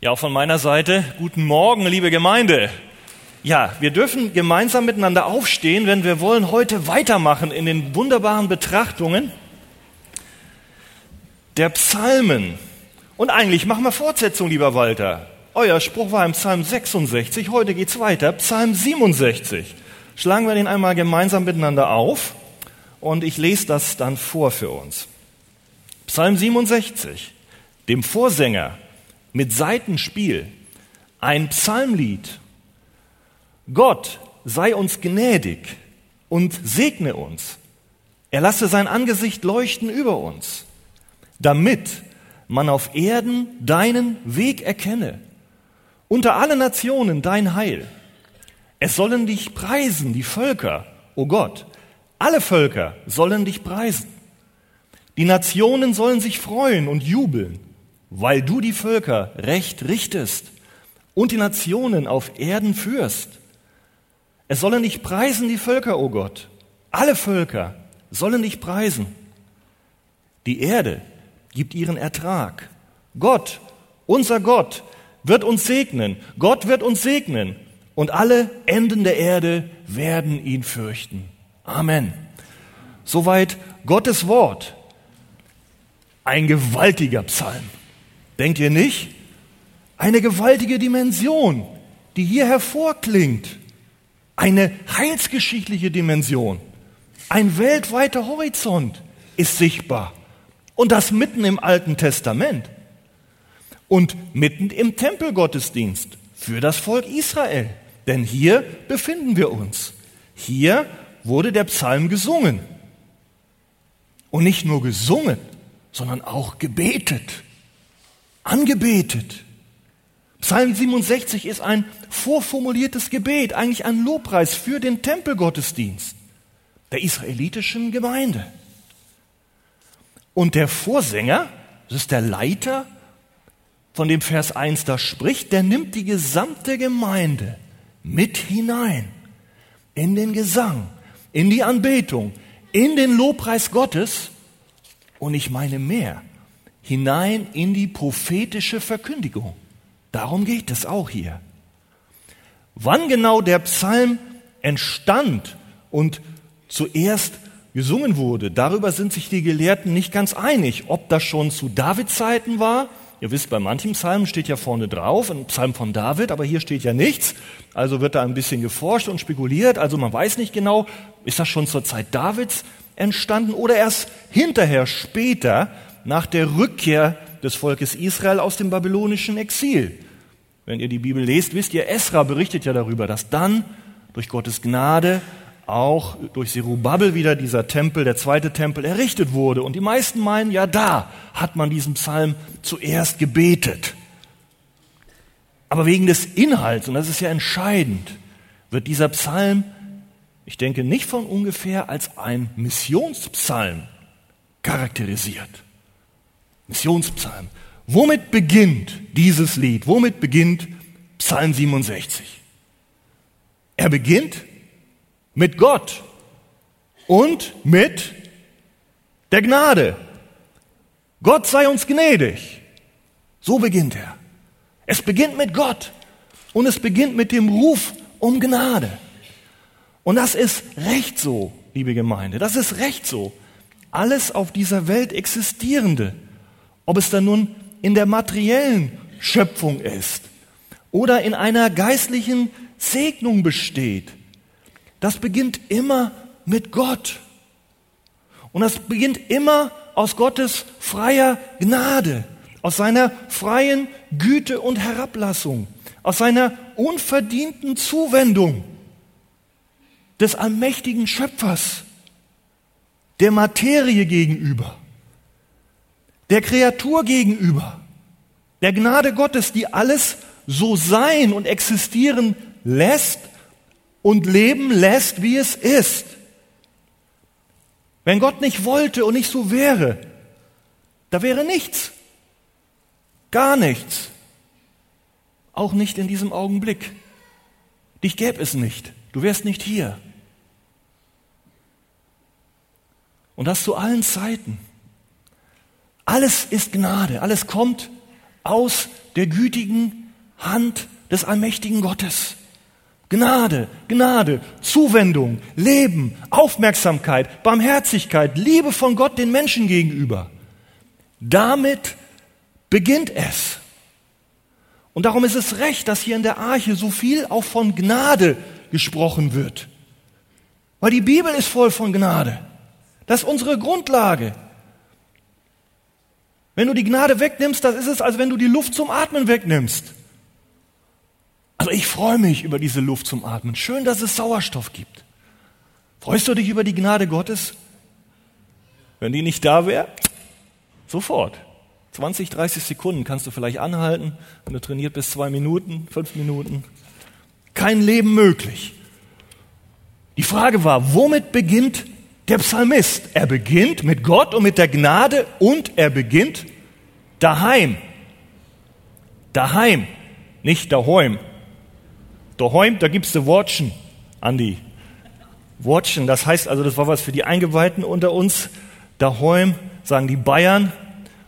Ja, auch von meiner Seite guten Morgen, liebe Gemeinde. Ja, wir dürfen gemeinsam miteinander aufstehen, wenn wir wollen heute weitermachen in den wunderbaren Betrachtungen der Psalmen. Und eigentlich machen wir Fortsetzung, lieber Walter. Euer Spruch war im Psalm 66, heute geht's weiter, Psalm 67. Schlagen wir den einmal gemeinsam miteinander auf und ich lese das dann vor für uns. Psalm 67, dem Vorsänger mit Seitenspiel, ein Psalmlied. Gott sei uns gnädig und segne uns. Er lasse sein Angesicht leuchten über uns, damit man auf Erden deinen Weg erkenne unter alle Nationen dein Heil. Es sollen dich preisen, die Völker, o oh Gott. Alle Völker sollen dich preisen. Die Nationen sollen sich freuen und jubeln, weil du die Völker recht richtest und die Nationen auf Erden führst. Es sollen dich preisen, die Völker, o oh Gott. Alle Völker sollen dich preisen. Die Erde gibt ihren Ertrag. Gott, unser Gott, wird uns segnen. Gott wird uns segnen. Und alle Enden der Erde werden ihn fürchten. Amen. Soweit Gottes Wort. Ein gewaltiger Psalm. Denkt ihr nicht? Eine gewaltige Dimension, die hier hervorklingt. Eine heilsgeschichtliche Dimension. Ein weltweiter Horizont ist sichtbar. Und das mitten im Alten Testament und mitten im Tempelgottesdienst für das Volk Israel. Denn hier befinden wir uns. Hier wurde der Psalm gesungen. Und nicht nur gesungen, sondern auch gebetet, angebetet. Psalm 67 ist ein vorformuliertes Gebet, eigentlich ein Lobpreis für den Tempelgottesdienst der israelitischen Gemeinde. Und der Vorsänger, das ist der Leiter von dem Vers 1 da spricht, der nimmt die gesamte Gemeinde mit hinein in den Gesang, in die Anbetung, in den Lobpreis Gottes und ich meine mehr, hinein in die prophetische Verkündigung. Darum geht es auch hier. Wann genau der Psalm entstand und zuerst gesungen wurde, darüber sind sich die Gelehrten nicht ganz einig, ob das schon zu Davids Zeiten war Ihr wisst, bei manchen Psalmen steht ja vorne drauf, ein Psalm von David, aber hier steht ja nichts. Also wird da ein bisschen geforscht und spekuliert. Also man weiß nicht genau, ist das schon zur Zeit Davids entstanden oder erst hinterher, später, nach der Rückkehr des Volkes Israel aus dem babylonischen Exil. Wenn ihr die Bibel lest, wisst ihr, Esra berichtet ja darüber, dass dann durch Gottes Gnade auch durch Zerubabel wieder dieser Tempel, der zweite Tempel, errichtet wurde. Und die meisten meinen, ja, da hat man diesen Psalm zuerst gebetet. Aber wegen des Inhalts, und das ist ja entscheidend, wird dieser Psalm, ich denke, nicht von ungefähr als ein Missionspsalm charakterisiert. Missionspsalm. Womit beginnt dieses Lied? Womit beginnt Psalm 67? Er beginnt mit Gott und mit der Gnade. Gott sei uns gnädig. So beginnt er. Es beginnt mit Gott und es beginnt mit dem Ruf um Gnade. Und das ist recht so, liebe Gemeinde. Das ist recht so. Alles auf dieser Welt existierende, ob es dann nun in der materiellen Schöpfung ist oder in einer geistlichen Segnung besteht, das beginnt immer mit Gott. Und das beginnt immer aus Gottes freier Gnade, aus seiner freien Güte und Herablassung, aus seiner unverdienten Zuwendung des allmächtigen Schöpfers, der Materie gegenüber, der Kreatur gegenüber, der Gnade Gottes, die alles so sein und existieren lässt und leben lässt, wie es ist. Wenn Gott nicht wollte und nicht so wäre, da wäre nichts. Gar nichts. Auch nicht in diesem Augenblick. Dich gäbe es nicht. Du wärst nicht hier. Und das zu allen Zeiten. Alles ist Gnade. Alles kommt aus der gütigen Hand des allmächtigen Gottes. Gnade, Gnade, Zuwendung, Leben, Aufmerksamkeit, Barmherzigkeit, Liebe von Gott den Menschen gegenüber. Damit beginnt es. Und darum ist es recht, dass hier in der Arche so viel auch von Gnade gesprochen wird. Weil die Bibel ist voll von Gnade. Das ist unsere Grundlage. Wenn du die Gnade wegnimmst, das ist es, als wenn du die Luft zum Atmen wegnimmst. Also ich freue mich über diese Luft zum Atmen. Schön, dass es Sauerstoff gibt. Freust du dich über die Gnade Gottes? Wenn die nicht da wäre, sofort. 20, 30 Sekunden kannst du vielleicht anhalten. Wenn du trainiert bis zwei Minuten, fünf Minuten. Kein Leben möglich. Die Frage war, womit beginnt der Psalmist? Er beginnt mit Gott und mit der Gnade und er beginnt daheim. Daheim, nicht daheim. Daheim, da gibt's die Watschen, Andi. Watschen, das heißt also, das war was für die Eingeweihten unter uns. Daheim sagen die Bayern.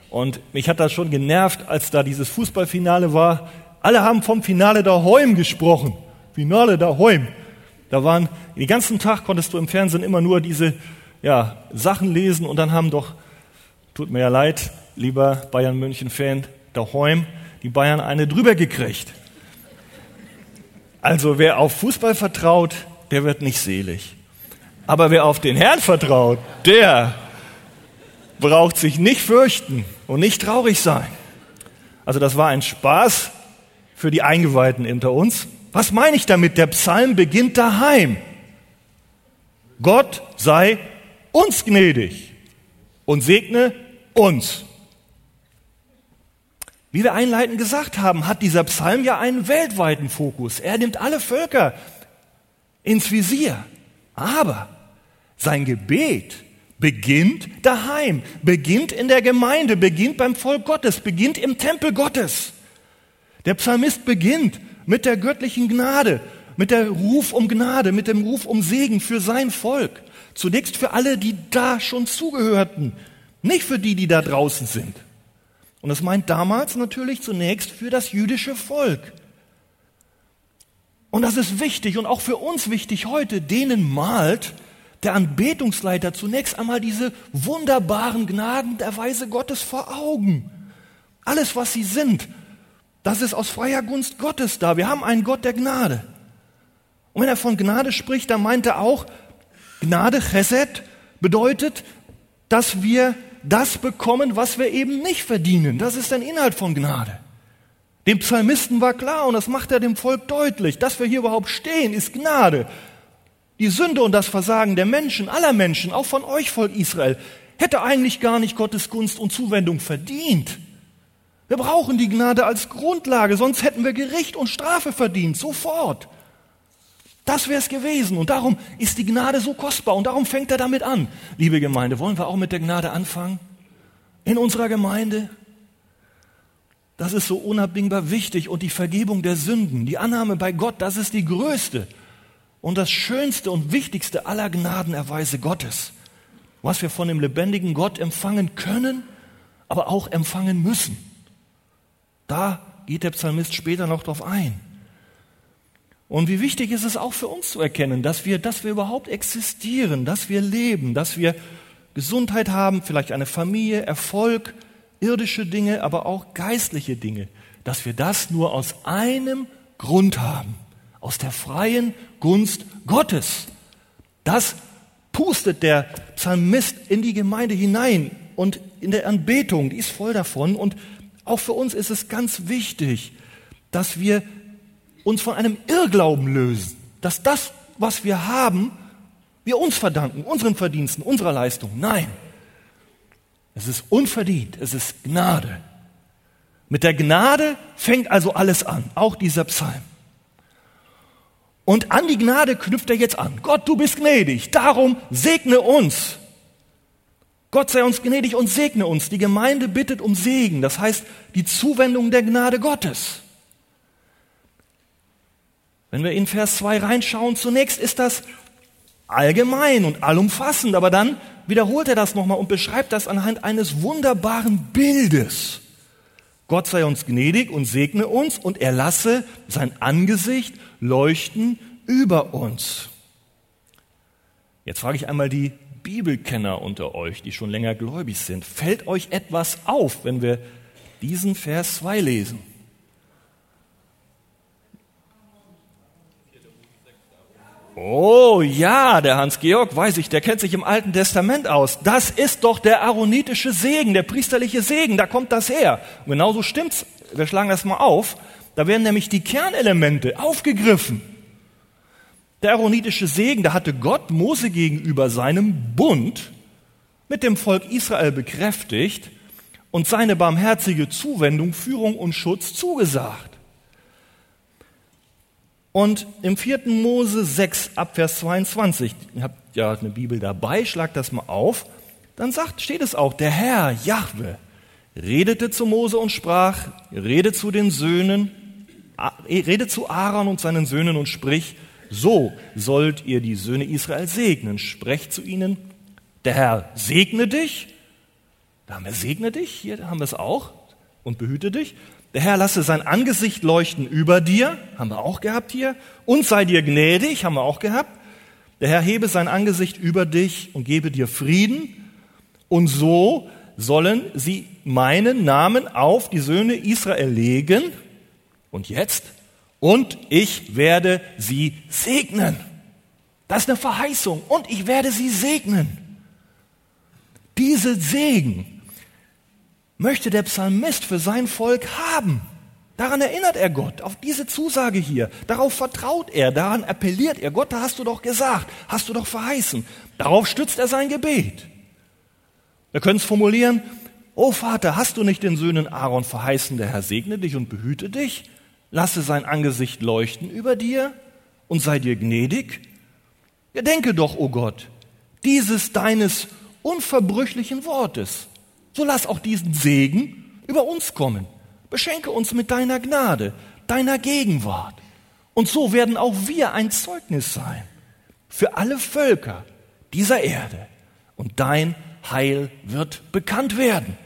Und mich hat das schon genervt, als da dieses Fußballfinale war. Alle haben vom Finale daheim gesprochen. Finale daheim. Da waren, den ganzen Tag konntest du im Fernsehen immer nur diese, ja, Sachen lesen und dann haben doch, tut mir ja leid, lieber Bayern München Fan, daheim die Bayern eine drüber gekriegt. Also wer auf Fußball vertraut, der wird nicht selig. Aber wer auf den Herrn vertraut, der braucht sich nicht fürchten und nicht traurig sein. Also das war ein Spaß für die Eingeweihten unter uns. Was meine ich damit? Der Psalm beginnt daheim. Gott sei uns gnädig und segne uns. Wie wir einleitend gesagt haben, hat dieser Psalm ja einen weltweiten Fokus. Er nimmt alle Völker ins Visier. Aber sein Gebet beginnt daheim, beginnt in der Gemeinde, beginnt beim Volk Gottes, beginnt im Tempel Gottes. Der Psalmist beginnt mit der göttlichen Gnade, mit der Ruf um Gnade, mit dem Ruf um Segen für sein Volk. Zunächst für alle, die da schon zugehörten, nicht für die, die da draußen sind. Und das meint damals natürlich zunächst für das jüdische Volk. Und das ist wichtig und auch für uns wichtig heute, denen malt der Anbetungsleiter zunächst einmal diese wunderbaren Gnaden der Weise Gottes vor Augen. Alles, was sie sind, das ist aus freier Gunst Gottes da. Wir haben einen Gott der Gnade. Und wenn er von Gnade spricht, dann meint er auch, Gnade, Chesed, bedeutet, dass wir das bekommen, was wir eben nicht verdienen. Das ist ein Inhalt von Gnade. Dem Psalmisten war klar, und das macht er dem Volk deutlich, dass wir hier überhaupt stehen, ist Gnade. Die Sünde und das Versagen der Menschen, aller Menschen, auch von euch, Volk Israel, hätte eigentlich gar nicht Gottes Gunst und Zuwendung verdient. Wir brauchen die Gnade als Grundlage, sonst hätten wir Gericht und Strafe verdient, sofort. Das wäre es gewesen. Und darum ist die Gnade so kostbar. Und darum fängt er damit an. Liebe Gemeinde, wollen wir auch mit der Gnade anfangen? In unserer Gemeinde? Das ist so unabdingbar wichtig. Und die Vergebung der Sünden, die Annahme bei Gott, das ist die größte und das schönste und wichtigste aller Gnadenerweise Gottes. Was wir von dem lebendigen Gott empfangen können, aber auch empfangen müssen. Da geht der Psalmist später noch drauf ein. Und wie wichtig ist es auch für uns zu erkennen, dass wir, dass wir überhaupt existieren, dass wir leben, dass wir Gesundheit haben, vielleicht eine Familie, Erfolg, irdische Dinge, aber auch geistliche Dinge, dass wir das nur aus einem Grund haben, aus der freien Gunst Gottes. Das pustet der Psalmist in die Gemeinde hinein und in der Anbetung, die ist voll davon. Und auch für uns ist es ganz wichtig, dass wir uns von einem Irrglauben lösen, dass das, was wir haben, wir uns verdanken, unseren Verdiensten, unserer Leistung. Nein, es ist unverdient, es ist Gnade. Mit der Gnade fängt also alles an, auch dieser Psalm. Und an die Gnade knüpft er jetzt an. Gott, du bist gnädig, darum segne uns. Gott sei uns gnädig und segne uns. Die Gemeinde bittet um Segen, das heißt die Zuwendung der Gnade Gottes. Wenn wir in Vers 2 reinschauen, zunächst ist das allgemein und allumfassend, aber dann wiederholt er das nochmal und beschreibt das anhand eines wunderbaren Bildes. Gott sei uns gnädig und segne uns und er lasse sein Angesicht leuchten über uns. Jetzt frage ich einmal die Bibelkenner unter euch, die schon länger gläubig sind. Fällt euch etwas auf, wenn wir diesen Vers 2 lesen? Oh ja, der Hans-Georg, weiß ich, der kennt sich im Alten Testament aus. Das ist doch der aaronitische Segen, der priesterliche Segen, da kommt das her. Und genauso stimmt's. Wir schlagen das mal auf. Da werden nämlich die Kernelemente aufgegriffen. Der aaronitische Segen, da hatte Gott Mose gegenüber seinem Bund mit dem Volk Israel bekräftigt und seine barmherzige Zuwendung, Führung und Schutz zugesagt. Und im 4. Mose 6 Abvers 22, ihr habt ja eine Bibel dabei, schlagt das mal auf, dann sagt, steht es auch, der Herr, Jahwe, redete zu Mose und sprach, rede zu den Söhnen, rede zu Aaron und seinen Söhnen und sprich, so sollt ihr die Söhne Israel segnen. Sprecht zu ihnen, der Herr segne dich. Da haben wir segne dich, hier haben wir es auch, und behüte dich. Der Herr lasse sein Angesicht leuchten über dir, haben wir auch gehabt hier, und sei dir gnädig, haben wir auch gehabt. Der Herr hebe sein Angesicht über dich und gebe dir Frieden. Und so sollen sie meinen Namen auf die Söhne Israel legen. Und jetzt? Und ich werde sie segnen. Das ist eine Verheißung. Und ich werde sie segnen. Diese Segen möchte der Psalmist für sein Volk haben. Daran erinnert er Gott, auf diese Zusage hier. Darauf vertraut er, daran appelliert er. Gott, da hast du doch gesagt, hast du doch verheißen. Darauf stützt er sein Gebet. Wir können es formulieren, O Vater, hast du nicht den Söhnen Aaron verheißen, der Herr segne dich und behüte dich, lasse sein Angesicht leuchten über dir und sei dir gnädig? Gedenke doch, o oh Gott, dieses deines unverbrüchlichen Wortes so lass auch diesen Segen über uns kommen. Beschenke uns mit deiner Gnade, deiner Gegenwart. Und so werden auch wir ein Zeugnis sein für alle Völker dieser Erde. Und dein Heil wird bekannt werden.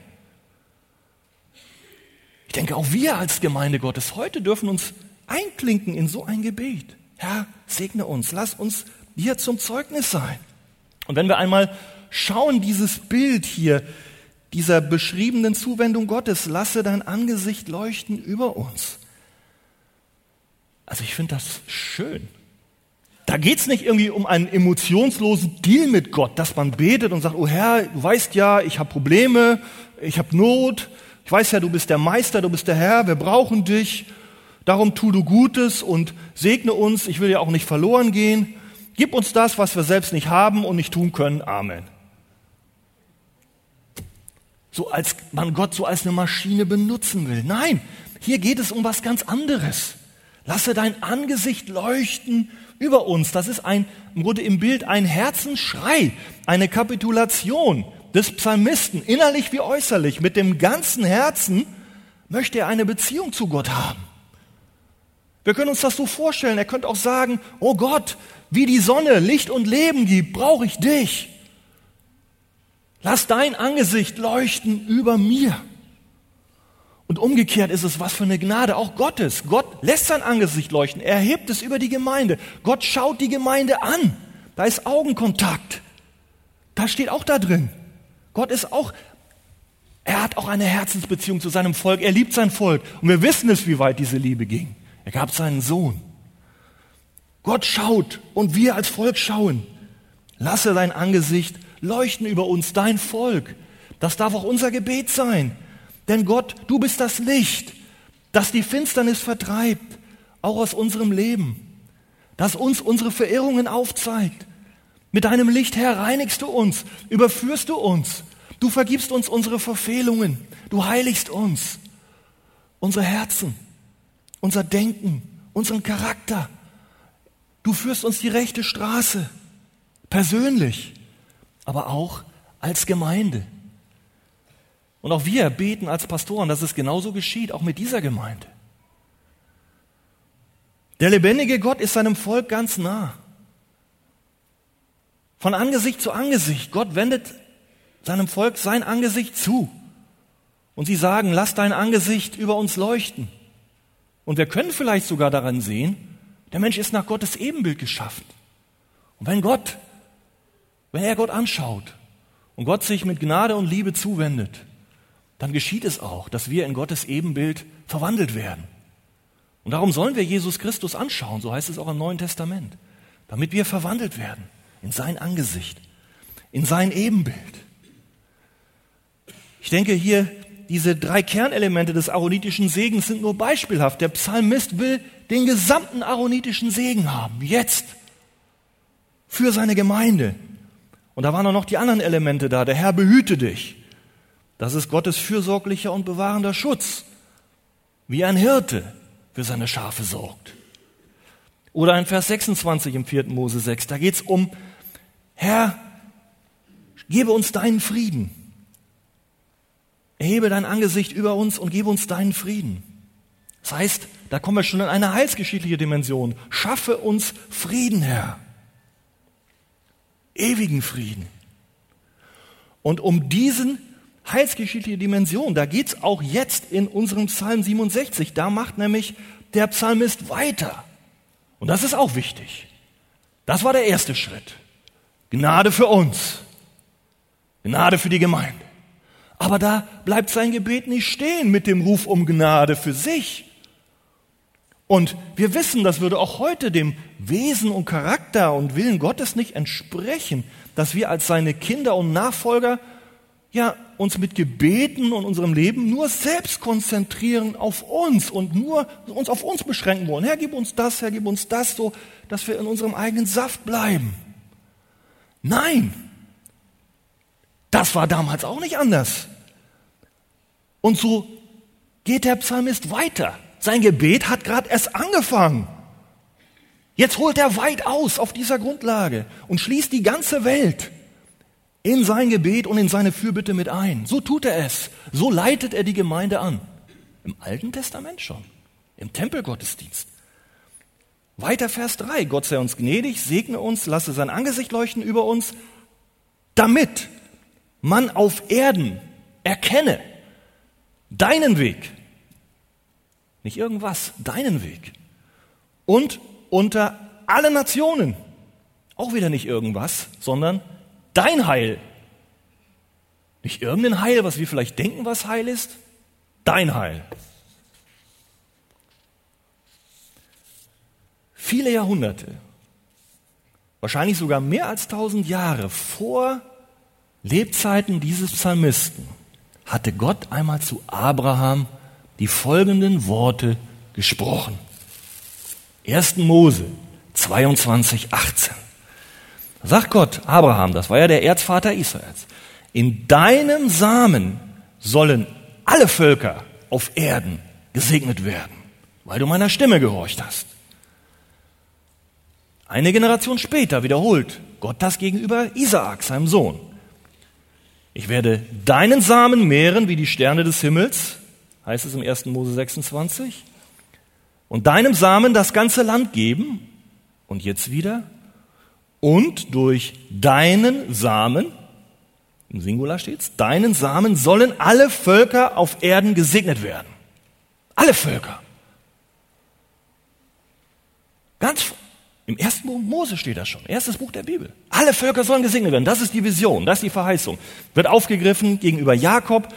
Ich denke, auch wir als Gemeinde Gottes heute dürfen uns einklinken in so ein Gebet. Herr, segne uns, lass uns dir zum Zeugnis sein. Und wenn wir einmal schauen, dieses Bild hier, dieser beschriebenen Zuwendung Gottes, lasse dein Angesicht leuchten über uns. Also ich finde das schön. Da geht es nicht irgendwie um einen emotionslosen Deal mit Gott, dass man betet und sagt, oh Herr, du weißt ja, ich habe Probleme, ich habe Not, ich weiß ja, du bist der Meister, du bist der Herr, wir brauchen dich, darum tu du Gutes und segne uns, ich will ja auch nicht verloren gehen, gib uns das, was wir selbst nicht haben und nicht tun können, Amen so als man Gott so als eine Maschine benutzen will. Nein, hier geht es um was ganz anderes. Lasse dein Angesicht leuchten über uns. Das ist ein, im Grunde im Bild ein Herzensschrei, eine Kapitulation des Psalmisten, innerlich wie äußerlich. Mit dem ganzen Herzen möchte er eine Beziehung zu Gott haben. Wir können uns das so vorstellen. Er könnte auch sagen, oh Gott, wie die Sonne Licht und Leben gibt, brauche ich dich. Lass dein Angesicht leuchten über mir. Und umgekehrt ist es was für eine Gnade, auch Gottes. Gott lässt sein Angesicht leuchten. Er hebt es über die Gemeinde. Gott schaut die Gemeinde an. Da ist Augenkontakt. Da steht auch da drin. Gott ist auch, er hat auch eine Herzensbeziehung zu seinem Volk. Er liebt sein Volk. Und wir wissen es, wie weit diese Liebe ging. Er gab seinen Sohn. Gott schaut und wir als Volk schauen. Lasse dein Angesicht leuchten über uns, dein Volk. Das darf auch unser Gebet sein. Denn Gott, du bist das Licht, das die Finsternis vertreibt, auch aus unserem Leben, das uns unsere Verirrungen aufzeigt. Mit deinem Licht, Herr, reinigst du uns, überführst du uns, du vergibst uns unsere Verfehlungen, du heiligst uns, unsere Herzen, unser Denken, unseren Charakter. Du führst uns die rechte Straße, persönlich aber auch als Gemeinde. Und auch wir beten als Pastoren, dass es genauso geschieht, auch mit dieser Gemeinde. Der lebendige Gott ist seinem Volk ganz nah. Von Angesicht zu Angesicht. Gott wendet seinem Volk sein Angesicht zu. Und sie sagen, lass dein Angesicht über uns leuchten. Und wir können vielleicht sogar daran sehen, der Mensch ist nach Gottes Ebenbild geschaffen. Und wenn Gott, wenn er Gott anschaut und Gott sich mit Gnade und Liebe zuwendet, dann geschieht es auch, dass wir in Gottes Ebenbild verwandelt werden. Und darum sollen wir Jesus Christus anschauen, so heißt es auch im Neuen Testament, damit wir verwandelt werden in sein Angesicht, in sein Ebenbild. Ich denke hier, diese drei Kernelemente des aaronitischen Segens sind nur beispielhaft. Der Psalmist will den gesamten aaronitischen Segen haben, jetzt, für seine Gemeinde. Und da waren auch noch die anderen Elemente da. Der Herr behüte dich. Das ist Gottes fürsorglicher und bewahrender Schutz, wie ein Hirte für seine Schafe sorgt. Oder in Vers 26 im 4. Mose 6, da geht es um, Herr, gebe uns deinen Frieden. Erhebe dein Angesicht über uns und gebe uns deinen Frieden. Das heißt, da kommen wir schon in eine heilsgeschichtliche Dimension. Schaffe uns Frieden, Herr. Ewigen Frieden. Und um diesen heilsgeschichtliche Dimension, da geht's auch jetzt in unserem Psalm 67. Da macht nämlich der Psalmist weiter. Und das ist auch wichtig. Das war der erste Schritt. Gnade für uns. Gnade für die Gemeinde. Aber da bleibt sein Gebet nicht stehen mit dem Ruf um Gnade für sich. Und wir wissen, das würde auch heute dem Wesen und Charakter und Willen Gottes nicht entsprechen, dass wir als seine Kinder und Nachfolger ja uns mit Gebeten und unserem Leben nur selbst konzentrieren auf uns und nur uns auf uns beschränken wollen. Herr, gib uns das, Herr, gib uns das, so dass wir in unserem eigenen Saft bleiben. Nein, das war damals auch nicht anders. Und so geht der Psalmist weiter. Sein Gebet hat gerade erst angefangen. Jetzt holt er weit aus auf dieser Grundlage und schließt die ganze Welt in sein Gebet und in seine Fürbitte mit ein. So tut er es. So leitet er die Gemeinde an. Im Alten Testament schon. Im Tempelgottesdienst. Weiter Vers 3. Gott sei uns gnädig, segne uns, lasse sein Angesicht leuchten über uns, damit man auf Erden erkenne deinen Weg. Nicht irgendwas, deinen Weg. Und unter alle Nationen. Auch wieder nicht irgendwas, sondern dein Heil. Nicht irgendein Heil, was wir vielleicht denken, was Heil ist. Dein Heil. Viele Jahrhunderte, wahrscheinlich sogar mehr als tausend Jahre vor Lebzeiten dieses Psalmisten, hatte Gott einmal zu Abraham die folgenden Worte gesprochen. 1. Mose 22, 18 sagt Gott, Abraham, das war ja der Erzvater Israels, in deinem Samen sollen alle Völker auf Erden gesegnet werden, weil du meiner Stimme gehorcht hast. Eine Generation später wiederholt Gott das gegenüber Isaak, seinem Sohn. Ich werde deinen Samen mehren wie die Sterne des Himmels, heißt es im 1. Mose 26, und deinem Samen das ganze Land geben. Und jetzt wieder, und durch deinen Samen, im Singular steht's, deinen Samen sollen alle Völker auf Erden gesegnet werden. Alle Völker. Ganz im ersten Buch Mose steht das schon, erstes Buch der Bibel. Alle Völker sollen gesegnet werden. Das ist die Vision, das ist die Verheißung. Wird aufgegriffen gegenüber Jakob,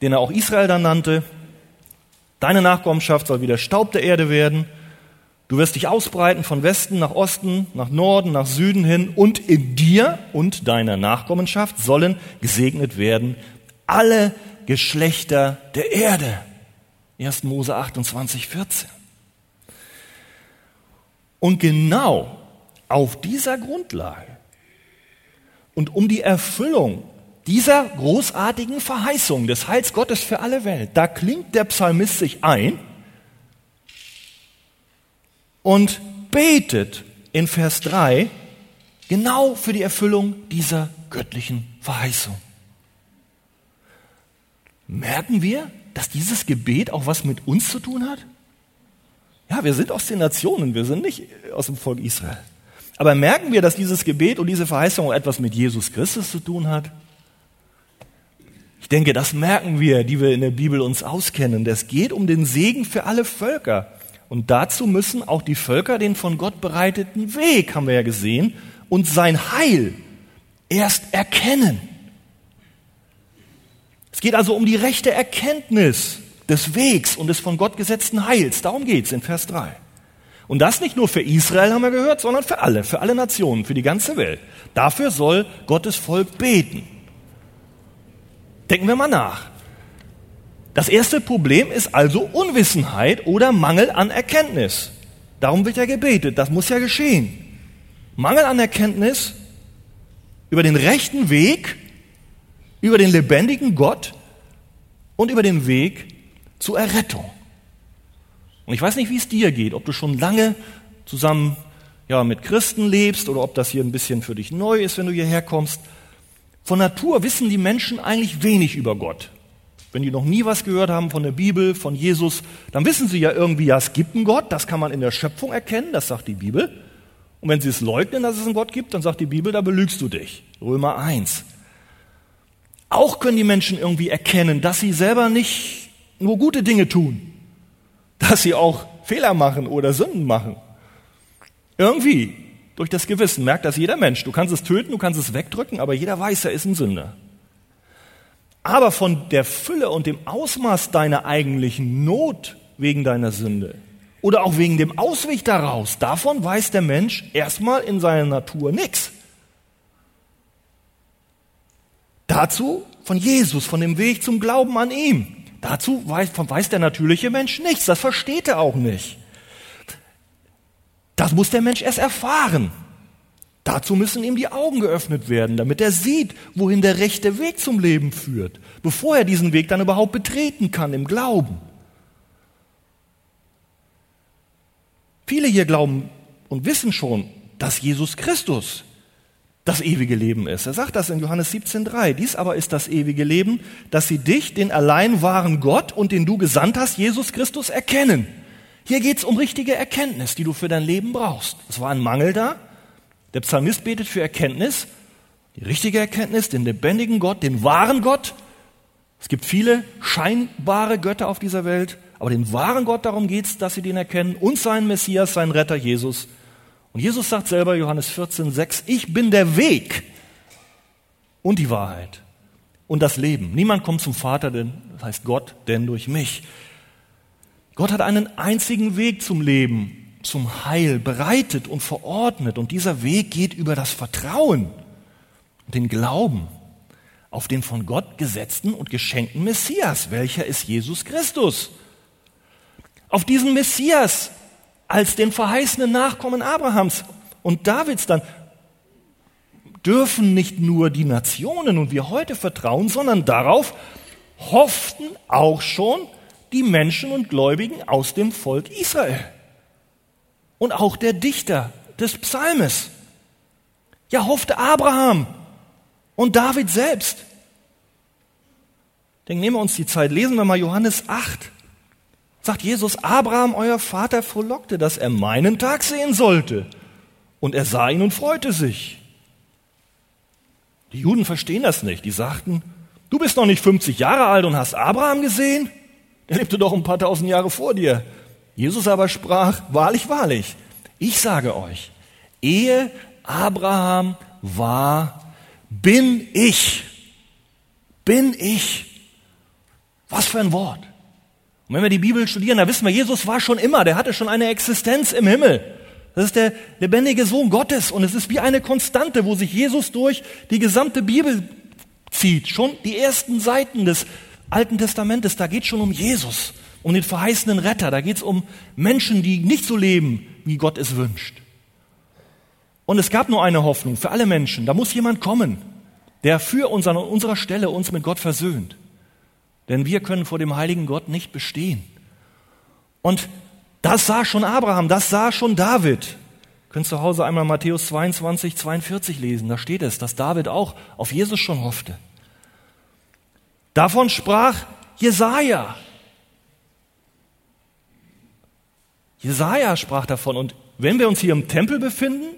den er auch Israel dann nannte. Deine Nachkommenschaft soll wieder Staub der Erde werden. Du wirst dich ausbreiten von Westen nach Osten, nach Norden, nach Süden hin und in dir und deiner Nachkommenschaft sollen gesegnet werden alle Geschlechter der Erde. 1. Mose 28, 14. Und genau auf dieser Grundlage und um die Erfüllung dieser großartigen Verheißung des Heils Gottes für alle Welt, da klingt der Psalmist sich ein und betet in Vers 3 genau für die Erfüllung dieser göttlichen Verheißung. Merken wir, dass dieses Gebet auch was mit uns zu tun hat? Ja, wir sind aus den Nationen, wir sind nicht aus dem Volk Israel. Aber merken wir, dass dieses Gebet und diese Verheißung auch etwas mit Jesus Christus zu tun hat? denke, das merken wir, die wir in der Bibel uns auskennen. Es geht um den Segen für alle Völker. Und dazu müssen auch die Völker den von Gott bereiteten Weg, haben wir ja gesehen, und sein Heil erst erkennen. Es geht also um die rechte Erkenntnis des Wegs und des von Gott gesetzten Heils. Darum geht es in Vers 3. Und das nicht nur für Israel, haben wir gehört, sondern für alle, für alle Nationen, für die ganze Welt. Dafür soll Gottes Volk beten. Denken wir mal nach. Das erste Problem ist also Unwissenheit oder Mangel an Erkenntnis. Darum wird ja gebetet, das muss ja geschehen. Mangel an Erkenntnis über den rechten Weg, über den lebendigen Gott und über den Weg zur Errettung. Und ich weiß nicht, wie es dir geht, ob du schon lange zusammen ja, mit Christen lebst oder ob das hier ein bisschen für dich neu ist, wenn du hierher kommst. Von Natur wissen die Menschen eigentlich wenig über Gott. Wenn die noch nie was gehört haben von der Bibel, von Jesus, dann wissen sie ja irgendwie, ja, es gibt einen Gott, das kann man in der Schöpfung erkennen, das sagt die Bibel. Und wenn sie es leugnen, dass es einen Gott gibt, dann sagt die Bibel, da belügst du dich. Römer 1. Auch können die Menschen irgendwie erkennen, dass sie selber nicht nur gute Dinge tun, dass sie auch Fehler machen oder Sünden machen. Irgendwie durch das Gewissen merkt das jeder Mensch. Du kannst es töten, du kannst es wegdrücken, aber jeder weiß, er ist ein Sünder. Aber von der Fülle und dem Ausmaß deiner eigentlichen Not wegen deiner Sünde oder auch wegen dem Ausweg daraus, davon weiß der Mensch erstmal in seiner Natur nichts. Dazu von Jesus, von dem Weg zum Glauben an ihm. Dazu weiß, weiß der natürliche Mensch nichts, das versteht er auch nicht. Das muss der Mensch erst erfahren. Dazu müssen ihm die Augen geöffnet werden, damit er sieht, wohin der rechte Weg zum Leben führt, bevor er diesen Weg dann überhaupt betreten kann im Glauben. Viele hier glauben und wissen schon, dass Jesus Christus das ewige Leben ist. Er sagt das in Johannes 17.3. Dies aber ist das ewige Leben, dass sie dich, den allein wahren Gott und den du gesandt hast, Jesus Christus, erkennen. Hier geht es um richtige Erkenntnis, die du für dein Leben brauchst. Es war ein Mangel da. Der Psalmist betet für Erkenntnis, die richtige Erkenntnis, den lebendigen Gott, den wahren Gott. Es gibt viele scheinbare Götter auf dieser Welt, aber den wahren Gott, darum geht es, dass sie den erkennen und seinen Messias, seinen Retter Jesus. Und Jesus sagt selber, Johannes 14, 6, ich bin der Weg und die Wahrheit und das Leben. Niemand kommt zum Vater, denn, das heißt Gott, denn durch mich. Gott hat einen einzigen Weg zum Leben, zum Heil bereitet und verordnet. Und dieser Weg geht über das Vertrauen und den Glauben auf den von Gott gesetzten und geschenkten Messias. Welcher ist Jesus Christus? auf diesen Messias als den verheißenen Nachkommen Abrahams und Davids dann dürfen nicht nur die Nationen und wir heute vertrauen, sondern darauf hofften auch schon die Menschen und Gläubigen aus dem Volk Israel. Und auch der Dichter des Psalmes. Ja, hoffte Abraham und David selbst. Dann nehmen wir uns die Zeit, lesen wir mal Johannes 8 sagt Jesus, Abraham, euer Vater, frohlockte, dass er meinen Tag sehen sollte. Und er sah ihn und freute sich. Die Juden verstehen das nicht. Die sagten, du bist noch nicht 50 Jahre alt und hast Abraham gesehen? Er lebte doch ein paar tausend Jahre vor dir. Jesus aber sprach, wahrlich, wahrlich, ich sage euch, ehe Abraham war, bin ich. Bin ich. Was für ein Wort. Und wenn wir die Bibel studieren, da wissen wir, Jesus war schon immer, der hatte schon eine Existenz im Himmel. Das ist der lebendige Sohn Gottes und es ist wie eine Konstante, wo sich Jesus durch die gesamte Bibel zieht. Schon die ersten Seiten des Alten Testamentes, da geht es schon um Jesus, um den verheißenen Retter, da geht es um Menschen, die nicht so leben, wie Gott es wünscht. Und es gab nur eine Hoffnung für alle Menschen. Da muss jemand kommen, der für uns an unserer Stelle uns mit Gott versöhnt. Denn wir können vor dem heiligen Gott nicht bestehen. Und das sah schon Abraham, das sah schon David. Ihr könnt zu Hause einmal Matthäus 22, 42 lesen. Da steht es, dass David auch auf Jesus schon hoffte. Davon sprach Jesaja. Jesaja sprach davon. Und wenn wir uns hier im Tempel befinden,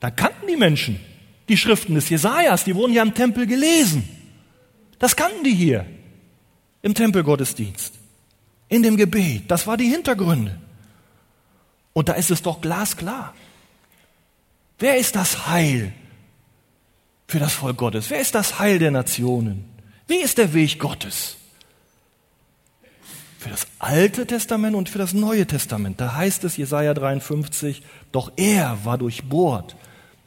dann kannten die Menschen die Schriften des Jesajas. Die wurden ja im Tempel gelesen. Das kannten die hier im Tempelgottesdienst, in dem Gebet. Das war die Hintergründe. Und da ist es doch glasklar. Wer ist das Heil für das Volk Gottes? Wer ist das Heil der Nationen? Wie ist der Weg Gottes? Für das Alte Testament und für das Neue Testament. Da heißt es, Jesaja 53, doch er war durchbohrt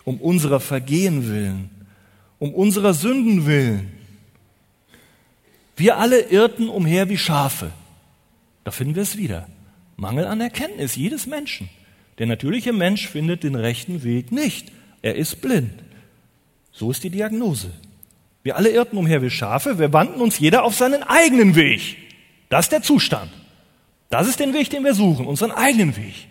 um unserer Vergehen willen, um unserer Sünden willen. Wir alle irrten umher wie Schafe. Da finden wir es wieder. Mangel an Erkenntnis jedes Menschen. Der natürliche Mensch findet den rechten Weg nicht. Er ist blind. So ist die Diagnose. Wir alle irrten umher wie Schafe, wir wandten uns jeder auf seinen eigenen Weg. Das ist der Zustand. Das ist den Weg, den wir suchen, unseren eigenen Weg.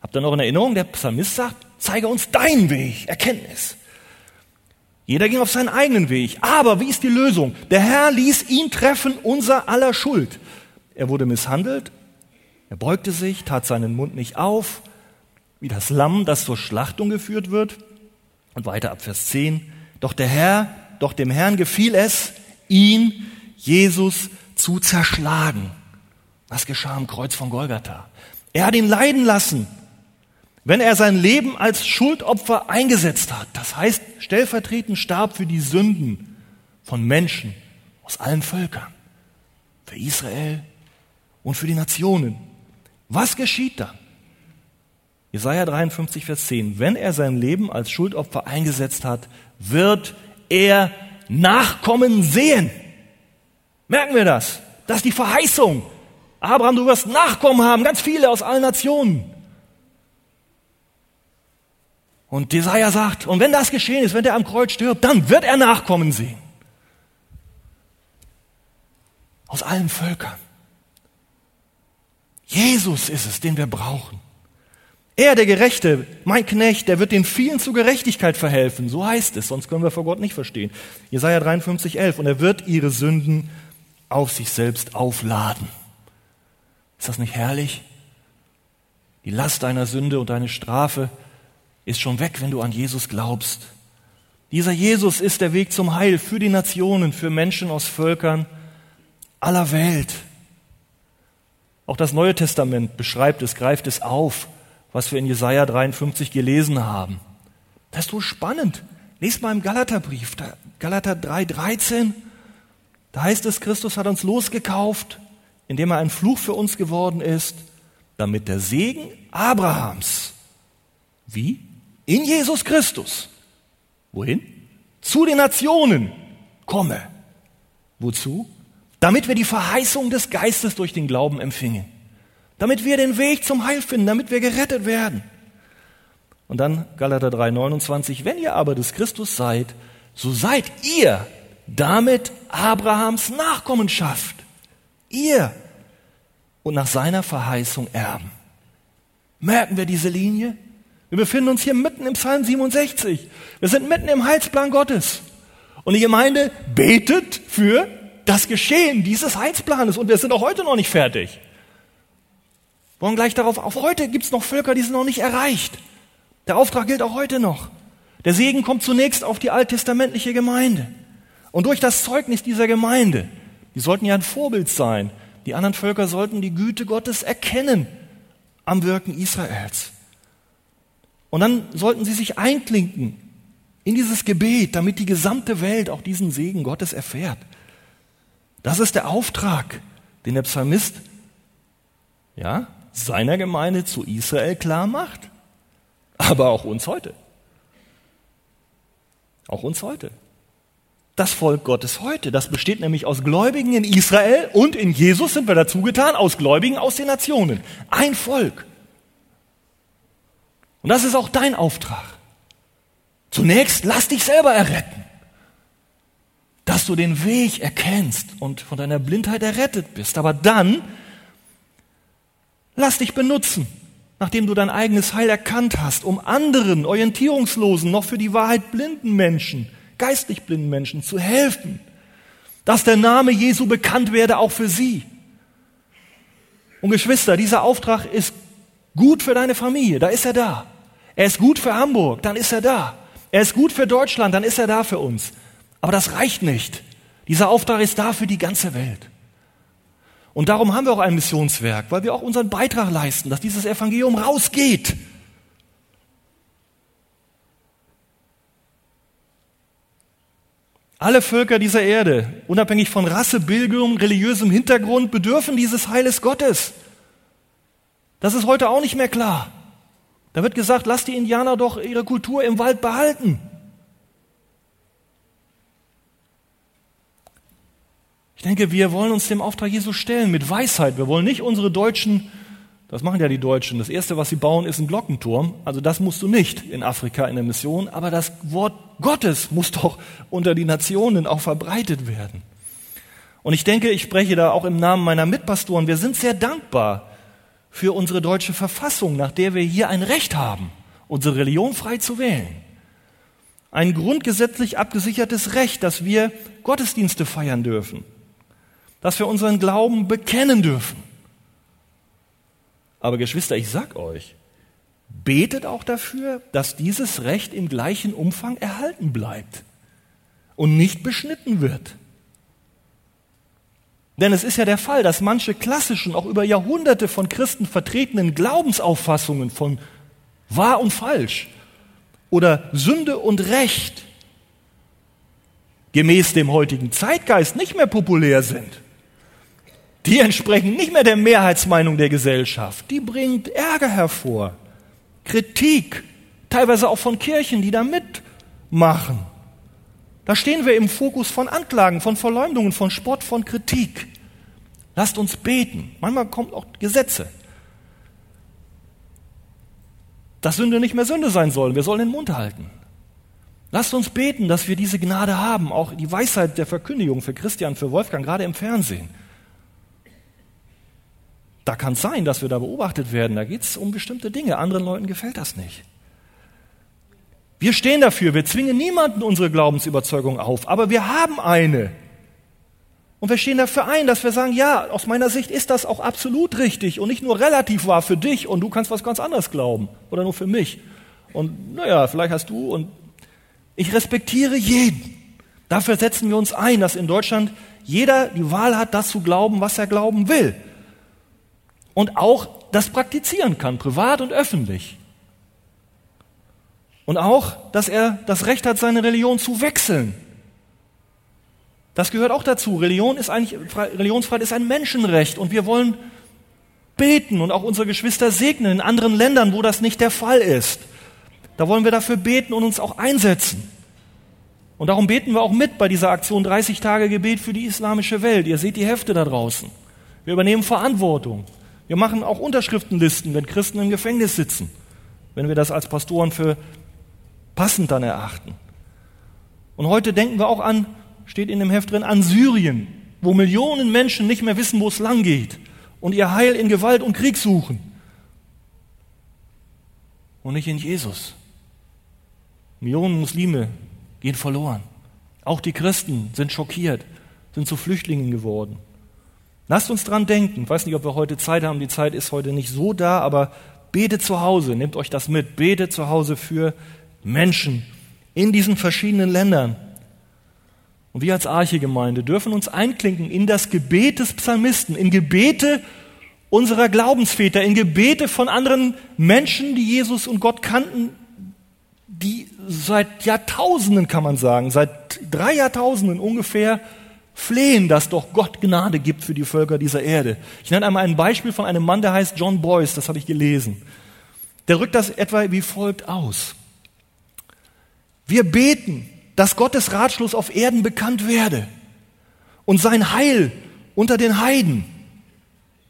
Habt ihr noch in Erinnerung, der Psalmist sagt, zeige uns deinen Weg, Erkenntnis. Jeder ging auf seinen eigenen Weg. Aber wie ist die Lösung? Der Herr ließ ihn treffen, unser aller Schuld. Er wurde misshandelt, er beugte sich, tat seinen Mund nicht auf, wie das Lamm, das zur Schlachtung geführt wird. Und weiter ab Vers 10. Doch der Herr, doch dem Herrn gefiel es, ihn, Jesus, zu zerschlagen. Was geschah am Kreuz von Golgatha? Er hat ihn leiden lassen, wenn er sein Leben als Schuldopfer eingesetzt hat. Das heißt, stellvertretend starb für die Sünden von Menschen aus allen Völkern, für Israel und für die Nationen. Was geschieht dann? Jesaja 53, Vers 10. Wenn er sein Leben als Schuldopfer eingesetzt hat, wird er Nachkommen sehen. Merken wir das? Das ist die Verheißung. Abraham, du wirst Nachkommen haben, ganz viele aus allen Nationen. Und Jesaja sagt, und wenn das geschehen ist, wenn der am Kreuz stirbt, dann wird er Nachkommen sehen. Aus allen Völkern. Jesus ist es, den wir brauchen. Er, der Gerechte, mein Knecht, der wird den vielen zu Gerechtigkeit verhelfen. So heißt es, sonst können wir vor Gott nicht verstehen. Jesaja 53, 11. Und er wird ihre Sünden auf sich selbst aufladen. Ist das nicht herrlich? Die Last deiner Sünde und deine Strafe ist schon weg, wenn du an Jesus glaubst. Dieser Jesus ist der Weg zum Heil für die Nationen, für Menschen aus Völkern aller Welt. Auch das Neue Testament beschreibt es, greift es auf, was wir in Jesaja 53 gelesen haben. Das ist so spannend. Lest mal im Galaterbrief, Galater 3, 13. Da heißt es, Christus hat uns losgekauft, indem er ein Fluch für uns geworden ist, damit der Segen Abrahams, wie? In Jesus Christus. Wohin? Zu den Nationen komme. Wozu? damit wir die Verheißung des Geistes durch den Glauben empfingen, damit wir den Weg zum Heil finden, damit wir gerettet werden. Und dann Galater 3:29, wenn ihr aber des Christus seid, so seid ihr damit Abrahams Nachkommenschaft. Ihr und nach seiner Verheißung erben. Merken wir diese Linie? Wir befinden uns hier mitten im Psalm 67. Wir sind mitten im Heilsplan Gottes. Und die Gemeinde betet für das Geschehen dieses Heilsplanes und wir sind auch heute noch nicht fertig. Wollen gleich darauf auf. Heute gibt es noch Völker, die sind noch nicht erreicht. Der Auftrag gilt auch heute noch. Der Segen kommt zunächst auf die alttestamentliche Gemeinde. Und durch das Zeugnis dieser Gemeinde, die sollten ja ein Vorbild sein. Die anderen Völker sollten die Güte Gottes erkennen am Wirken Israels. Und dann sollten sie sich einklinken in dieses Gebet, damit die gesamte Welt auch diesen Segen Gottes erfährt. Das ist der Auftrag, den der Psalmist ja, seiner Gemeinde zu Israel klar macht, aber auch uns heute. Auch uns heute. Das Volk Gottes heute, das besteht nämlich aus Gläubigen in Israel und in Jesus sind wir dazu getan, aus Gläubigen aus den Nationen. Ein Volk. Und das ist auch dein Auftrag. Zunächst lass dich selber erretten dass du den Weg erkennst und von deiner Blindheit errettet bist. Aber dann lass dich benutzen, nachdem du dein eigenes Heil erkannt hast, um anderen orientierungslosen, noch für die Wahrheit blinden Menschen, geistlich blinden Menschen zu helfen, dass der Name Jesu bekannt werde auch für sie. Und Geschwister, dieser Auftrag ist gut für deine Familie, da ist er da. Er ist gut für Hamburg, dann ist er da. Er ist gut für Deutschland, dann ist er da für uns. Aber das reicht nicht. Dieser Auftrag ist da für die ganze Welt. Und darum haben wir auch ein Missionswerk, weil wir auch unseren Beitrag leisten, dass dieses Evangelium rausgeht. Alle Völker dieser Erde, unabhängig von Rasse, Bildung, religiösem Hintergrund, bedürfen dieses Heiles Gottes. Das ist heute auch nicht mehr klar. Da wird gesagt, lasst die Indianer doch ihre Kultur im Wald behalten. Ich denke, wir wollen uns dem Auftrag Jesu stellen mit Weisheit. Wir wollen nicht unsere Deutschen, das machen ja die Deutschen, das Erste, was sie bauen, ist ein Glockenturm. Also das musst du nicht in Afrika in der Mission, aber das Wort Gottes muss doch unter die Nationen auch verbreitet werden. Und ich denke, ich spreche da auch im Namen meiner Mitpastoren, wir sind sehr dankbar für unsere deutsche Verfassung, nach der wir hier ein Recht haben, unsere Religion frei zu wählen. Ein grundgesetzlich abgesichertes Recht, dass wir Gottesdienste feiern dürfen dass wir unseren Glauben bekennen dürfen. Aber Geschwister, ich sag euch, betet auch dafür, dass dieses Recht im gleichen Umfang erhalten bleibt und nicht beschnitten wird. Denn es ist ja der Fall, dass manche klassischen, auch über Jahrhunderte von Christen vertretenen Glaubensauffassungen von wahr und falsch oder Sünde und Recht gemäß dem heutigen Zeitgeist nicht mehr populär sind. Die entsprechen nicht mehr der Mehrheitsmeinung der Gesellschaft. Die bringt Ärger hervor, Kritik, teilweise auch von Kirchen, die da mitmachen. Da stehen wir im Fokus von Anklagen, von Verleumdungen, von Spott, von Kritik. Lasst uns beten. Manchmal kommt auch Gesetze. Dass Sünde nicht mehr Sünde sein soll. Wir sollen den Mund halten. Lasst uns beten, dass wir diese Gnade haben, auch die Weisheit der Verkündigung für Christian, für Wolfgang, gerade im Fernsehen. Da kann es sein, dass wir da beobachtet werden. Da geht es um bestimmte Dinge. Anderen Leuten gefällt das nicht. Wir stehen dafür. Wir zwingen niemanden unsere Glaubensüberzeugung auf. Aber wir haben eine. Und wir stehen dafür ein, dass wir sagen, ja, aus meiner Sicht ist das auch absolut richtig und nicht nur relativ wahr für dich und du kannst was ganz anderes glauben oder nur für mich. Und naja, vielleicht hast du und ich respektiere jeden. Dafür setzen wir uns ein, dass in Deutschland jeder die Wahl hat, das zu glauben, was er glauben will und auch das praktizieren kann, privat und öffentlich. Und auch, dass er das Recht hat, seine Religion zu wechseln. Das gehört auch dazu. Religion ist eigentlich, Religionsfreiheit ist ein Menschenrecht und wir wollen beten und auch unsere Geschwister segnen in anderen Ländern, wo das nicht der Fall ist. Da wollen wir dafür beten und uns auch einsetzen. Und darum beten wir auch mit bei dieser Aktion 30 Tage Gebet für die islamische Welt. Ihr seht die Hefte da draußen. Wir übernehmen Verantwortung. Wir machen auch Unterschriftenlisten, wenn Christen im Gefängnis sitzen, wenn wir das als Pastoren für passend dann erachten. Und heute denken wir auch an, steht in dem Heft drin, an Syrien, wo Millionen Menschen nicht mehr wissen, wo es lang geht und ihr Heil in Gewalt und Krieg suchen. Und nicht in Jesus. Millionen Muslime gehen verloren. Auch die Christen sind schockiert, sind zu Flüchtlingen geworden. Lasst uns dran denken. Ich weiß nicht, ob wir heute Zeit haben. Die Zeit ist heute nicht so da, aber betet zu Hause. Nehmt euch das mit. Betet zu Hause für Menschen in diesen verschiedenen Ländern. Und wir als Archegemeinde dürfen uns einklinken in das Gebet des Psalmisten, in Gebete unserer Glaubensväter, in Gebete von anderen Menschen, die Jesus und Gott kannten, die seit Jahrtausenden, kann man sagen, seit drei Jahrtausenden ungefähr flehen, dass doch Gott Gnade gibt für die Völker dieser Erde. Ich nenne einmal ein Beispiel von einem Mann, der heißt John Boyce, das habe ich gelesen. Der rückt das etwa wie folgt aus. Wir beten, dass Gottes Ratschluss auf Erden bekannt werde und sein Heil unter den Heiden.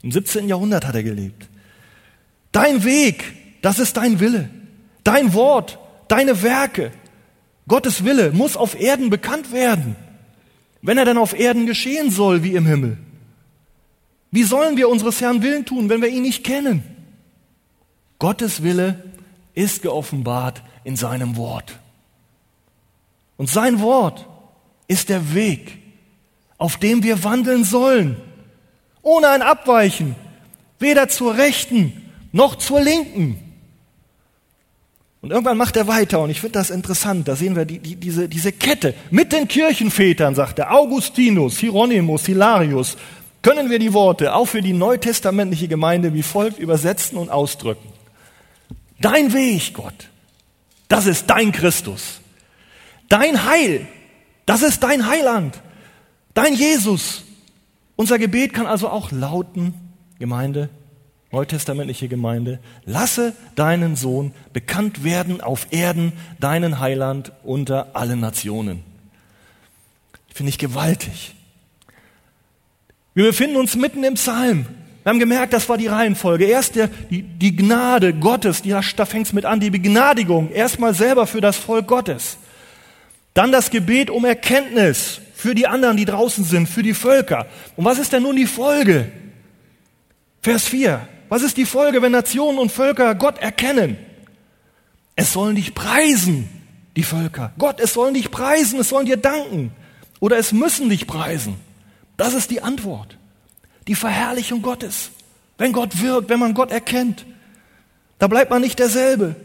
Im 17. Jahrhundert hat er gelebt. Dein Weg, das ist dein Wille. Dein Wort, deine Werke, Gottes Wille muss auf Erden bekannt werden wenn er dann auf Erden geschehen soll wie im Himmel? Wie sollen wir unseres Herrn Willen tun, wenn wir ihn nicht kennen? Gottes Wille ist geoffenbart in seinem Wort. Und sein Wort ist der Weg, auf dem wir wandeln sollen, ohne ein Abweichen, weder zur rechten noch zur linken. Und irgendwann macht er weiter und ich finde das interessant. Da sehen wir die, die, diese, diese Kette mit den Kirchenvätern, sagt er, Augustinus, Hieronymus, Hilarius, können wir die Worte auch für die neutestamentliche Gemeinde wie folgt übersetzen und ausdrücken. Dein Weg, Gott, das ist dein Christus. Dein Heil, das ist dein Heiland. Dein Jesus. Unser Gebet kann also auch lauten, Gemeinde, neutestamentliche Gemeinde, lasse deinen Sohn bekannt werden auf Erden, deinen Heiland unter allen Nationen. Finde ich gewaltig. Wir befinden uns mitten im Psalm. Wir haben gemerkt, das war die Reihenfolge. Erst der, die, die Gnade Gottes, die, da fängt es mit an, die Begnadigung, erstmal selber für das Volk Gottes. Dann das Gebet um Erkenntnis für die anderen, die draußen sind, für die Völker. Und was ist denn nun die Folge? Vers 4. Was ist die Folge, wenn Nationen und Völker Gott erkennen? Es sollen dich preisen, die Völker. Gott, es sollen dich preisen, es sollen dir danken. Oder es müssen dich preisen. Das ist die Antwort. Die Verherrlichung Gottes. Wenn Gott wirkt, wenn man Gott erkennt, da bleibt man nicht derselbe.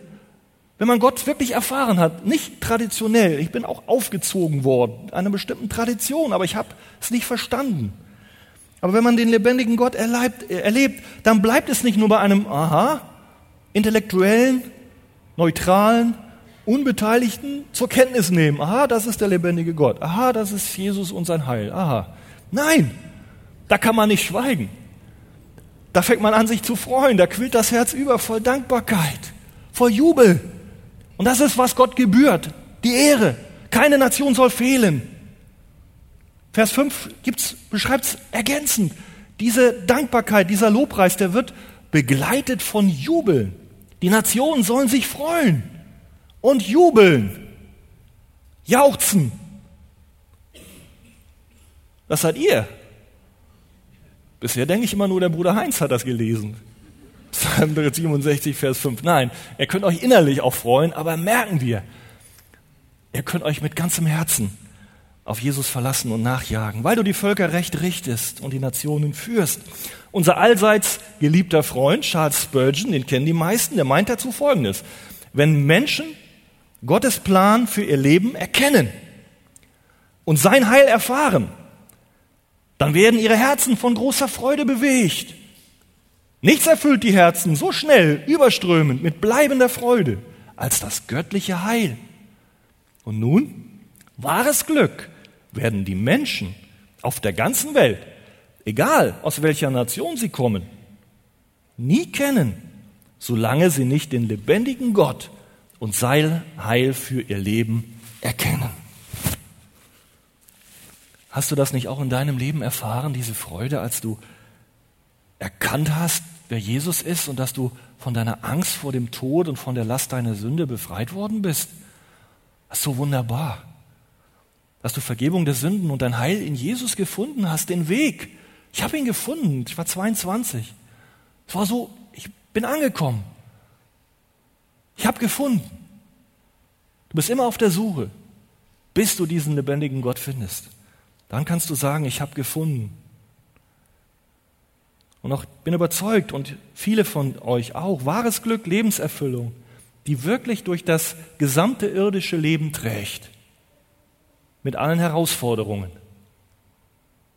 Wenn man Gott wirklich erfahren hat, nicht traditionell, ich bin auch aufgezogen worden, einer bestimmten Tradition, aber ich habe es nicht verstanden. Aber wenn man den lebendigen Gott erlebt, erlebt, dann bleibt es nicht nur bei einem Aha, intellektuellen, neutralen, unbeteiligten zur Kenntnis nehmen. Aha, das ist der lebendige Gott. Aha, das ist Jesus und sein Heil. Aha. Nein, da kann man nicht schweigen. Da fängt man an, sich zu freuen. Da quillt das Herz über voll Dankbarkeit, voll Jubel. Und das ist, was Gott gebührt. Die Ehre. Keine Nation soll fehlen. Vers 5 beschreibt es ergänzend. Diese Dankbarkeit, dieser Lobpreis, der wird begleitet von Jubeln. Die Nationen sollen sich freuen und jubeln, jauchzen. Was seid ihr? Bisher denke ich immer nur, der Bruder Heinz hat das gelesen. Psalm 67, Vers 5. Nein, ihr könnt euch innerlich auch freuen, aber merken wir, ihr könnt euch mit ganzem Herzen auf Jesus verlassen und nachjagen, weil du die Völker recht richtest und die Nationen führst. Unser allseits geliebter Freund Charles Spurgeon, den kennen die meisten, der meint dazu Folgendes. Wenn Menschen Gottes Plan für ihr Leben erkennen und sein Heil erfahren, dann werden ihre Herzen von großer Freude bewegt. Nichts erfüllt die Herzen so schnell, überströmend, mit bleibender Freude, als das göttliche Heil. Und nun, wahres Glück werden die Menschen auf der ganzen Welt, egal aus welcher Nation sie kommen, nie kennen, solange sie nicht den lebendigen Gott und sein Heil für ihr Leben erkennen. Hast du das nicht auch in deinem Leben erfahren, diese Freude, als du erkannt hast, wer Jesus ist und dass du von deiner Angst vor dem Tod und von der Last deiner Sünde befreit worden bist? Das ist so wunderbar dass du Vergebung der Sünden und dein Heil in Jesus gefunden hast, den Weg. Ich habe ihn gefunden. Ich war 22. Es war so, ich bin angekommen. Ich habe gefunden. Du bist immer auf der Suche, bis du diesen lebendigen Gott findest. Dann kannst du sagen, ich habe gefunden. Und auch bin überzeugt und viele von euch auch, wahres Glück, Lebenserfüllung, die wirklich durch das gesamte irdische Leben trägt mit allen Herausforderungen.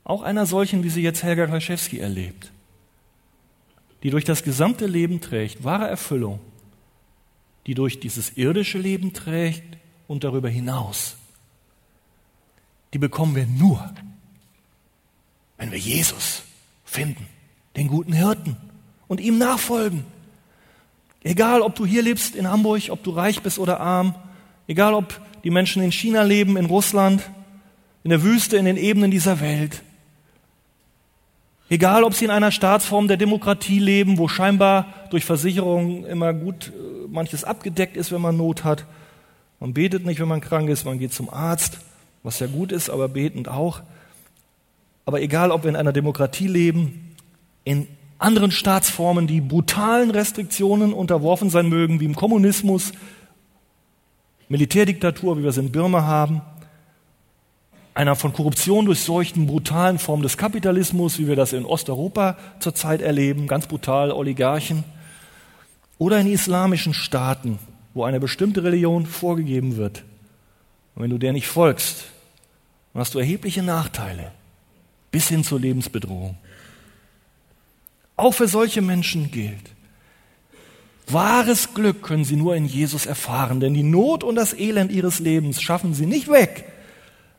Auch einer solchen, wie sie jetzt Helga Klaschewski erlebt, die durch das gesamte Leben trägt, wahre Erfüllung, die durch dieses irdische Leben trägt und darüber hinaus. Die bekommen wir nur, wenn wir Jesus finden, den guten Hirten und ihm nachfolgen. Egal, ob du hier lebst in Hamburg, ob du reich bist oder arm, egal ob die Menschen in China leben, in Russland, in der Wüste, in den Ebenen dieser Welt. Egal, ob sie in einer Staatsform der Demokratie leben, wo scheinbar durch Versicherungen immer gut äh, manches abgedeckt ist, wenn man Not hat. Man betet nicht, wenn man krank ist, man geht zum Arzt, was ja gut ist, aber betend auch. Aber egal, ob wir in einer Demokratie leben, in anderen Staatsformen, die brutalen Restriktionen unterworfen sein mögen, wie im Kommunismus, Militärdiktatur, wie wir es in Birma haben, einer von Korruption durchseuchten brutalen Form des Kapitalismus, wie wir das in Osteuropa zurzeit erleben, ganz brutal Oligarchen, oder in islamischen Staaten, wo eine bestimmte Religion vorgegeben wird. Und wenn du der nicht folgst, dann hast du erhebliche Nachteile bis hin zur Lebensbedrohung. Auch für solche Menschen gilt, wahres Glück können sie nur in Jesus erfahren, denn die Not und das Elend ihres Lebens schaffen sie nicht weg,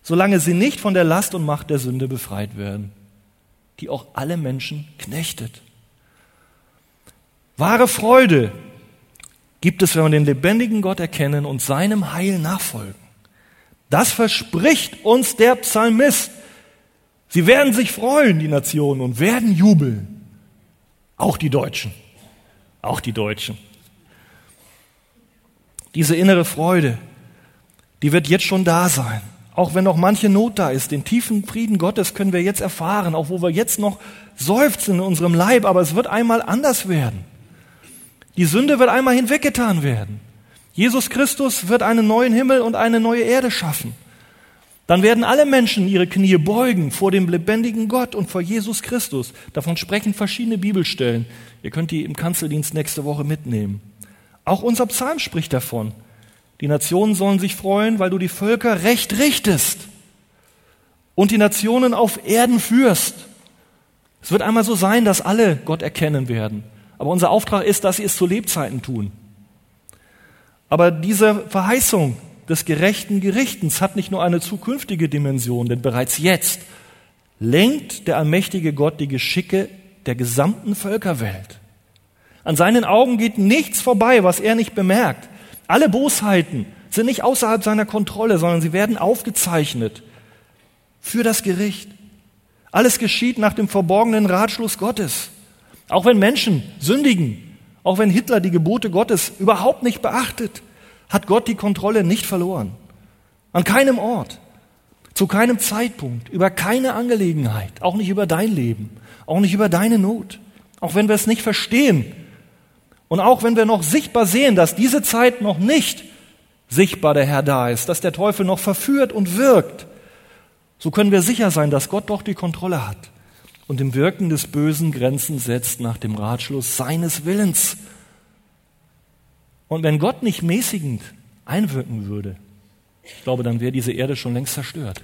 solange sie nicht von der Last und Macht der Sünde befreit werden, die auch alle Menschen knechtet. Wahre Freude gibt es, wenn wir den lebendigen Gott erkennen und seinem Heil nachfolgen. Das verspricht uns der Psalmist. Sie werden sich freuen, die Nationen, und werden jubeln. Auch die Deutschen. Auch die Deutschen. Diese innere Freude, die wird jetzt schon da sein. Auch wenn noch manche Not da ist, den tiefen Frieden Gottes können wir jetzt erfahren, auch wo wir jetzt noch seufzen in unserem Leib, aber es wird einmal anders werden. Die Sünde wird einmal hinweggetan werden. Jesus Christus wird einen neuen Himmel und eine neue Erde schaffen. Dann werden alle Menschen ihre Knie beugen vor dem lebendigen Gott und vor Jesus Christus. Davon sprechen verschiedene Bibelstellen. Ihr könnt die im Kanzeldienst nächste Woche mitnehmen. Auch unser Psalm spricht davon. Die Nationen sollen sich freuen, weil du die Völker recht richtest und die Nationen auf Erden führst. Es wird einmal so sein, dass alle Gott erkennen werden. Aber unser Auftrag ist, dass sie es zu Lebzeiten tun. Aber diese Verheißung des gerechten Gerichtens hat nicht nur eine zukünftige Dimension, denn bereits jetzt lenkt der allmächtige Gott die Geschicke der gesamten Völkerwelt. An seinen Augen geht nichts vorbei, was er nicht bemerkt. Alle Bosheiten sind nicht außerhalb seiner Kontrolle, sondern sie werden aufgezeichnet für das Gericht. Alles geschieht nach dem verborgenen Ratschluss Gottes. Auch wenn Menschen sündigen, auch wenn Hitler die Gebote Gottes überhaupt nicht beachtet, hat Gott die Kontrolle nicht verloren. An keinem Ort, zu keinem Zeitpunkt, über keine Angelegenheit, auch nicht über dein Leben, auch nicht über deine Not, auch wenn wir es nicht verstehen und auch wenn wir noch sichtbar sehen, dass diese Zeit noch nicht sichtbar der Herr da ist, dass der Teufel noch verführt und wirkt, so können wir sicher sein, dass Gott doch die Kontrolle hat und dem Wirken des Bösen Grenzen setzt nach dem Ratschluss seines Willens. Und wenn Gott nicht mäßigend einwirken würde, ich glaube, dann wäre diese Erde schon längst zerstört.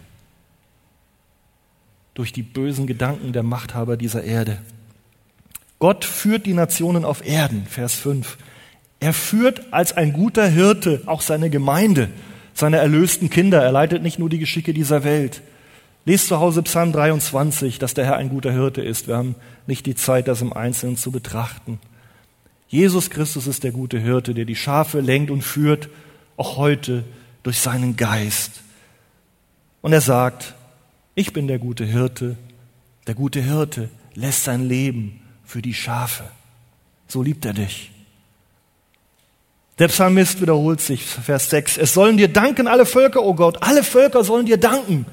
Durch die bösen Gedanken der Machthaber dieser Erde. Gott führt die Nationen auf Erden, Vers 5. Er führt als ein guter Hirte auch seine Gemeinde, seine erlösten Kinder. Er leitet nicht nur die Geschicke dieser Welt. Lest zu Hause Psalm 23, dass der Herr ein guter Hirte ist. Wir haben nicht die Zeit, das im Einzelnen zu betrachten. Jesus Christus ist der gute Hirte, der die Schafe lenkt und führt, auch heute durch seinen Geist. Und er sagt, ich bin der gute Hirte. Der gute Hirte lässt sein Leben für die Schafe. So liebt er dich. Der Psalmist wiederholt sich, Vers 6. Es sollen dir danken alle Völker, o oh Gott. Alle Völker sollen dir danken.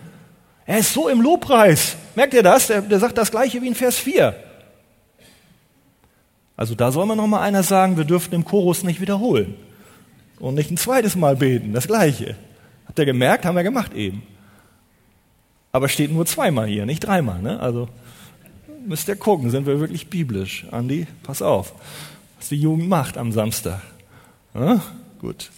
Er ist so im Lobpreis. Merkt ihr das? Der, der sagt das gleiche wie in Vers 4. Also da soll man noch mal einer sagen, wir dürften im Chorus nicht wiederholen und nicht ein zweites Mal beten, das gleiche. Habt ihr gemerkt? Haben wir gemacht eben. Aber steht nur zweimal hier, nicht dreimal. Ne? Also müsst ihr gucken, sind wir wirklich biblisch? Andi, pass auf, was die Jugend macht am Samstag. Ja? Gut.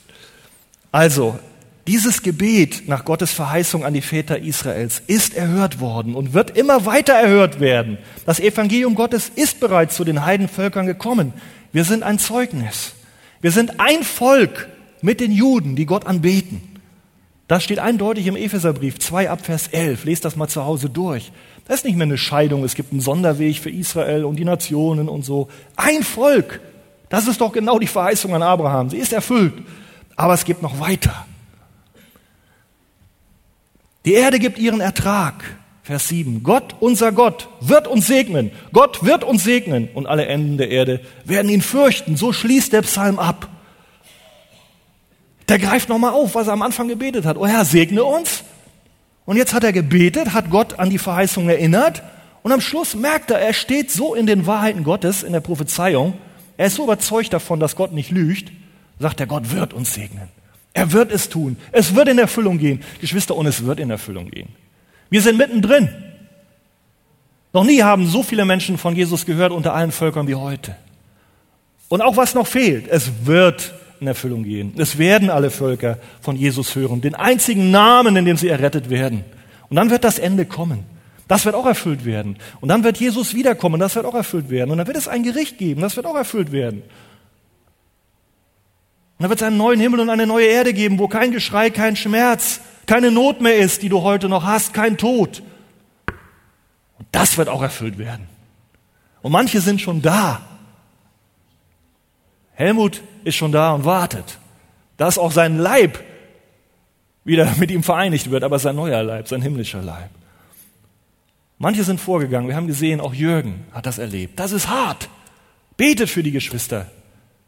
Also, dieses Gebet nach Gottes Verheißung an die Väter Israels ist erhört worden und wird immer weiter erhört werden. Das Evangelium Gottes ist bereits zu den Heidenvölkern gekommen. Wir sind ein Zeugnis. Wir sind ein Volk mit den Juden, die Gott anbeten. Das steht eindeutig im Epheserbrief 2 ab Vers 11. Lest das mal zu Hause durch. Das ist nicht mehr eine Scheidung. Es gibt einen Sonderweg für Israel und die Nationen und so. Ein Volk. Das ist doch genau die Verheißung an Abraham. Sie ist erfüllt. Aber es gibt noch weiter. Die Erde gibt ihren Ertrag. Vers 7. Gott, unser Gott, wird uns segnen. Gott wird uns segnen. Und alle Enden der Erde werden ihn fürchten. So schließt der Psalm ab. Der greift nochmal auf, was er am Anfang gebetet hat. Oh Herr, segne uns. Und jetzt hat er gebetet, hat Gott an die Verheißung erinnert. Und am Schluss merkt er, er steht so in den Wahrheiten Gottes, in der Prophezeiung. Er ist so überzeugt davon, dass Gott nicht lügt. Sagt er, Gott wird uns segnen. Er wird es tun. Es wird in Erfüllung gehen. Geschwister, und es wird in Erfüllung gehen. Wir sind mittendrin. Noch nie haben so viele Menschen von Jesus gehört unter allen Völkern wie heute. Und auch was noch fehlt, es wird in Erfüllung gehen. Es werden alle Völker von Jesus hören, den einzigen Namen, in dem sie errettet werden. Und dann wird das Ende kommen. Das wird auch erfüllt werden. Und dann wird Jesus wiederkommen, das wird auch erfüllt werden. Und dann wird es ein Gericht geben, das wird auch erfüllt werden. Und dann wird es einen neuen Himmel und eine neue Erde geben, wo kein Geschrei, kein Schmerz, keine Not mehr ist, die du heute noch hast, kein Tod. Und das wird auch erfüllt werden. Und manche sind schon da. Helmut ist schon da und wartet, dass auch sein Leib wieder mit ihm vereinigt wird, aber sein neuer Leib, sein himmlischer Leib. Manche sind vorgegangen. Wir haben gesehen, auch Jürgen hat das erlebt. Das ist hart. Betet für die Geschwister.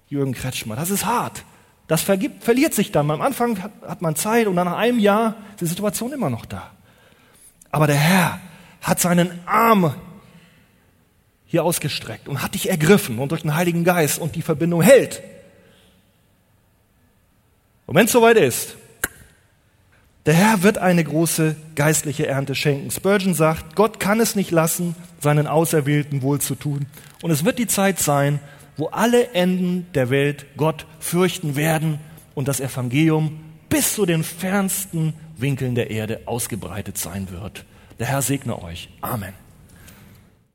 Jürgen Kretschmer. Das ist hart. Das vergibt, verliert sich dann. Am Anfang hat, hat man Zeit und nach einem Jahr ist die Situation immer noch da. Aber der Herr hat seinen Arm hier ausgestreckt und hat dich ergriffen und durch den Heiligen Geist und die Verbindung hält. Und wenn es soweit ist, der Herr wird eine große geistliche Ernte schenken. Spurgeon sagt, Gott kann es nicht lassen, seinen Auserwählten wohl zu tun. Und es wird die Zeit sein, wo alle Enden der Welt Gott fürchten werden und das Evangelium bis zu den fernsten Winkeln der Erde ausgebreitet sein wird. Der Herr segne euch. Amen.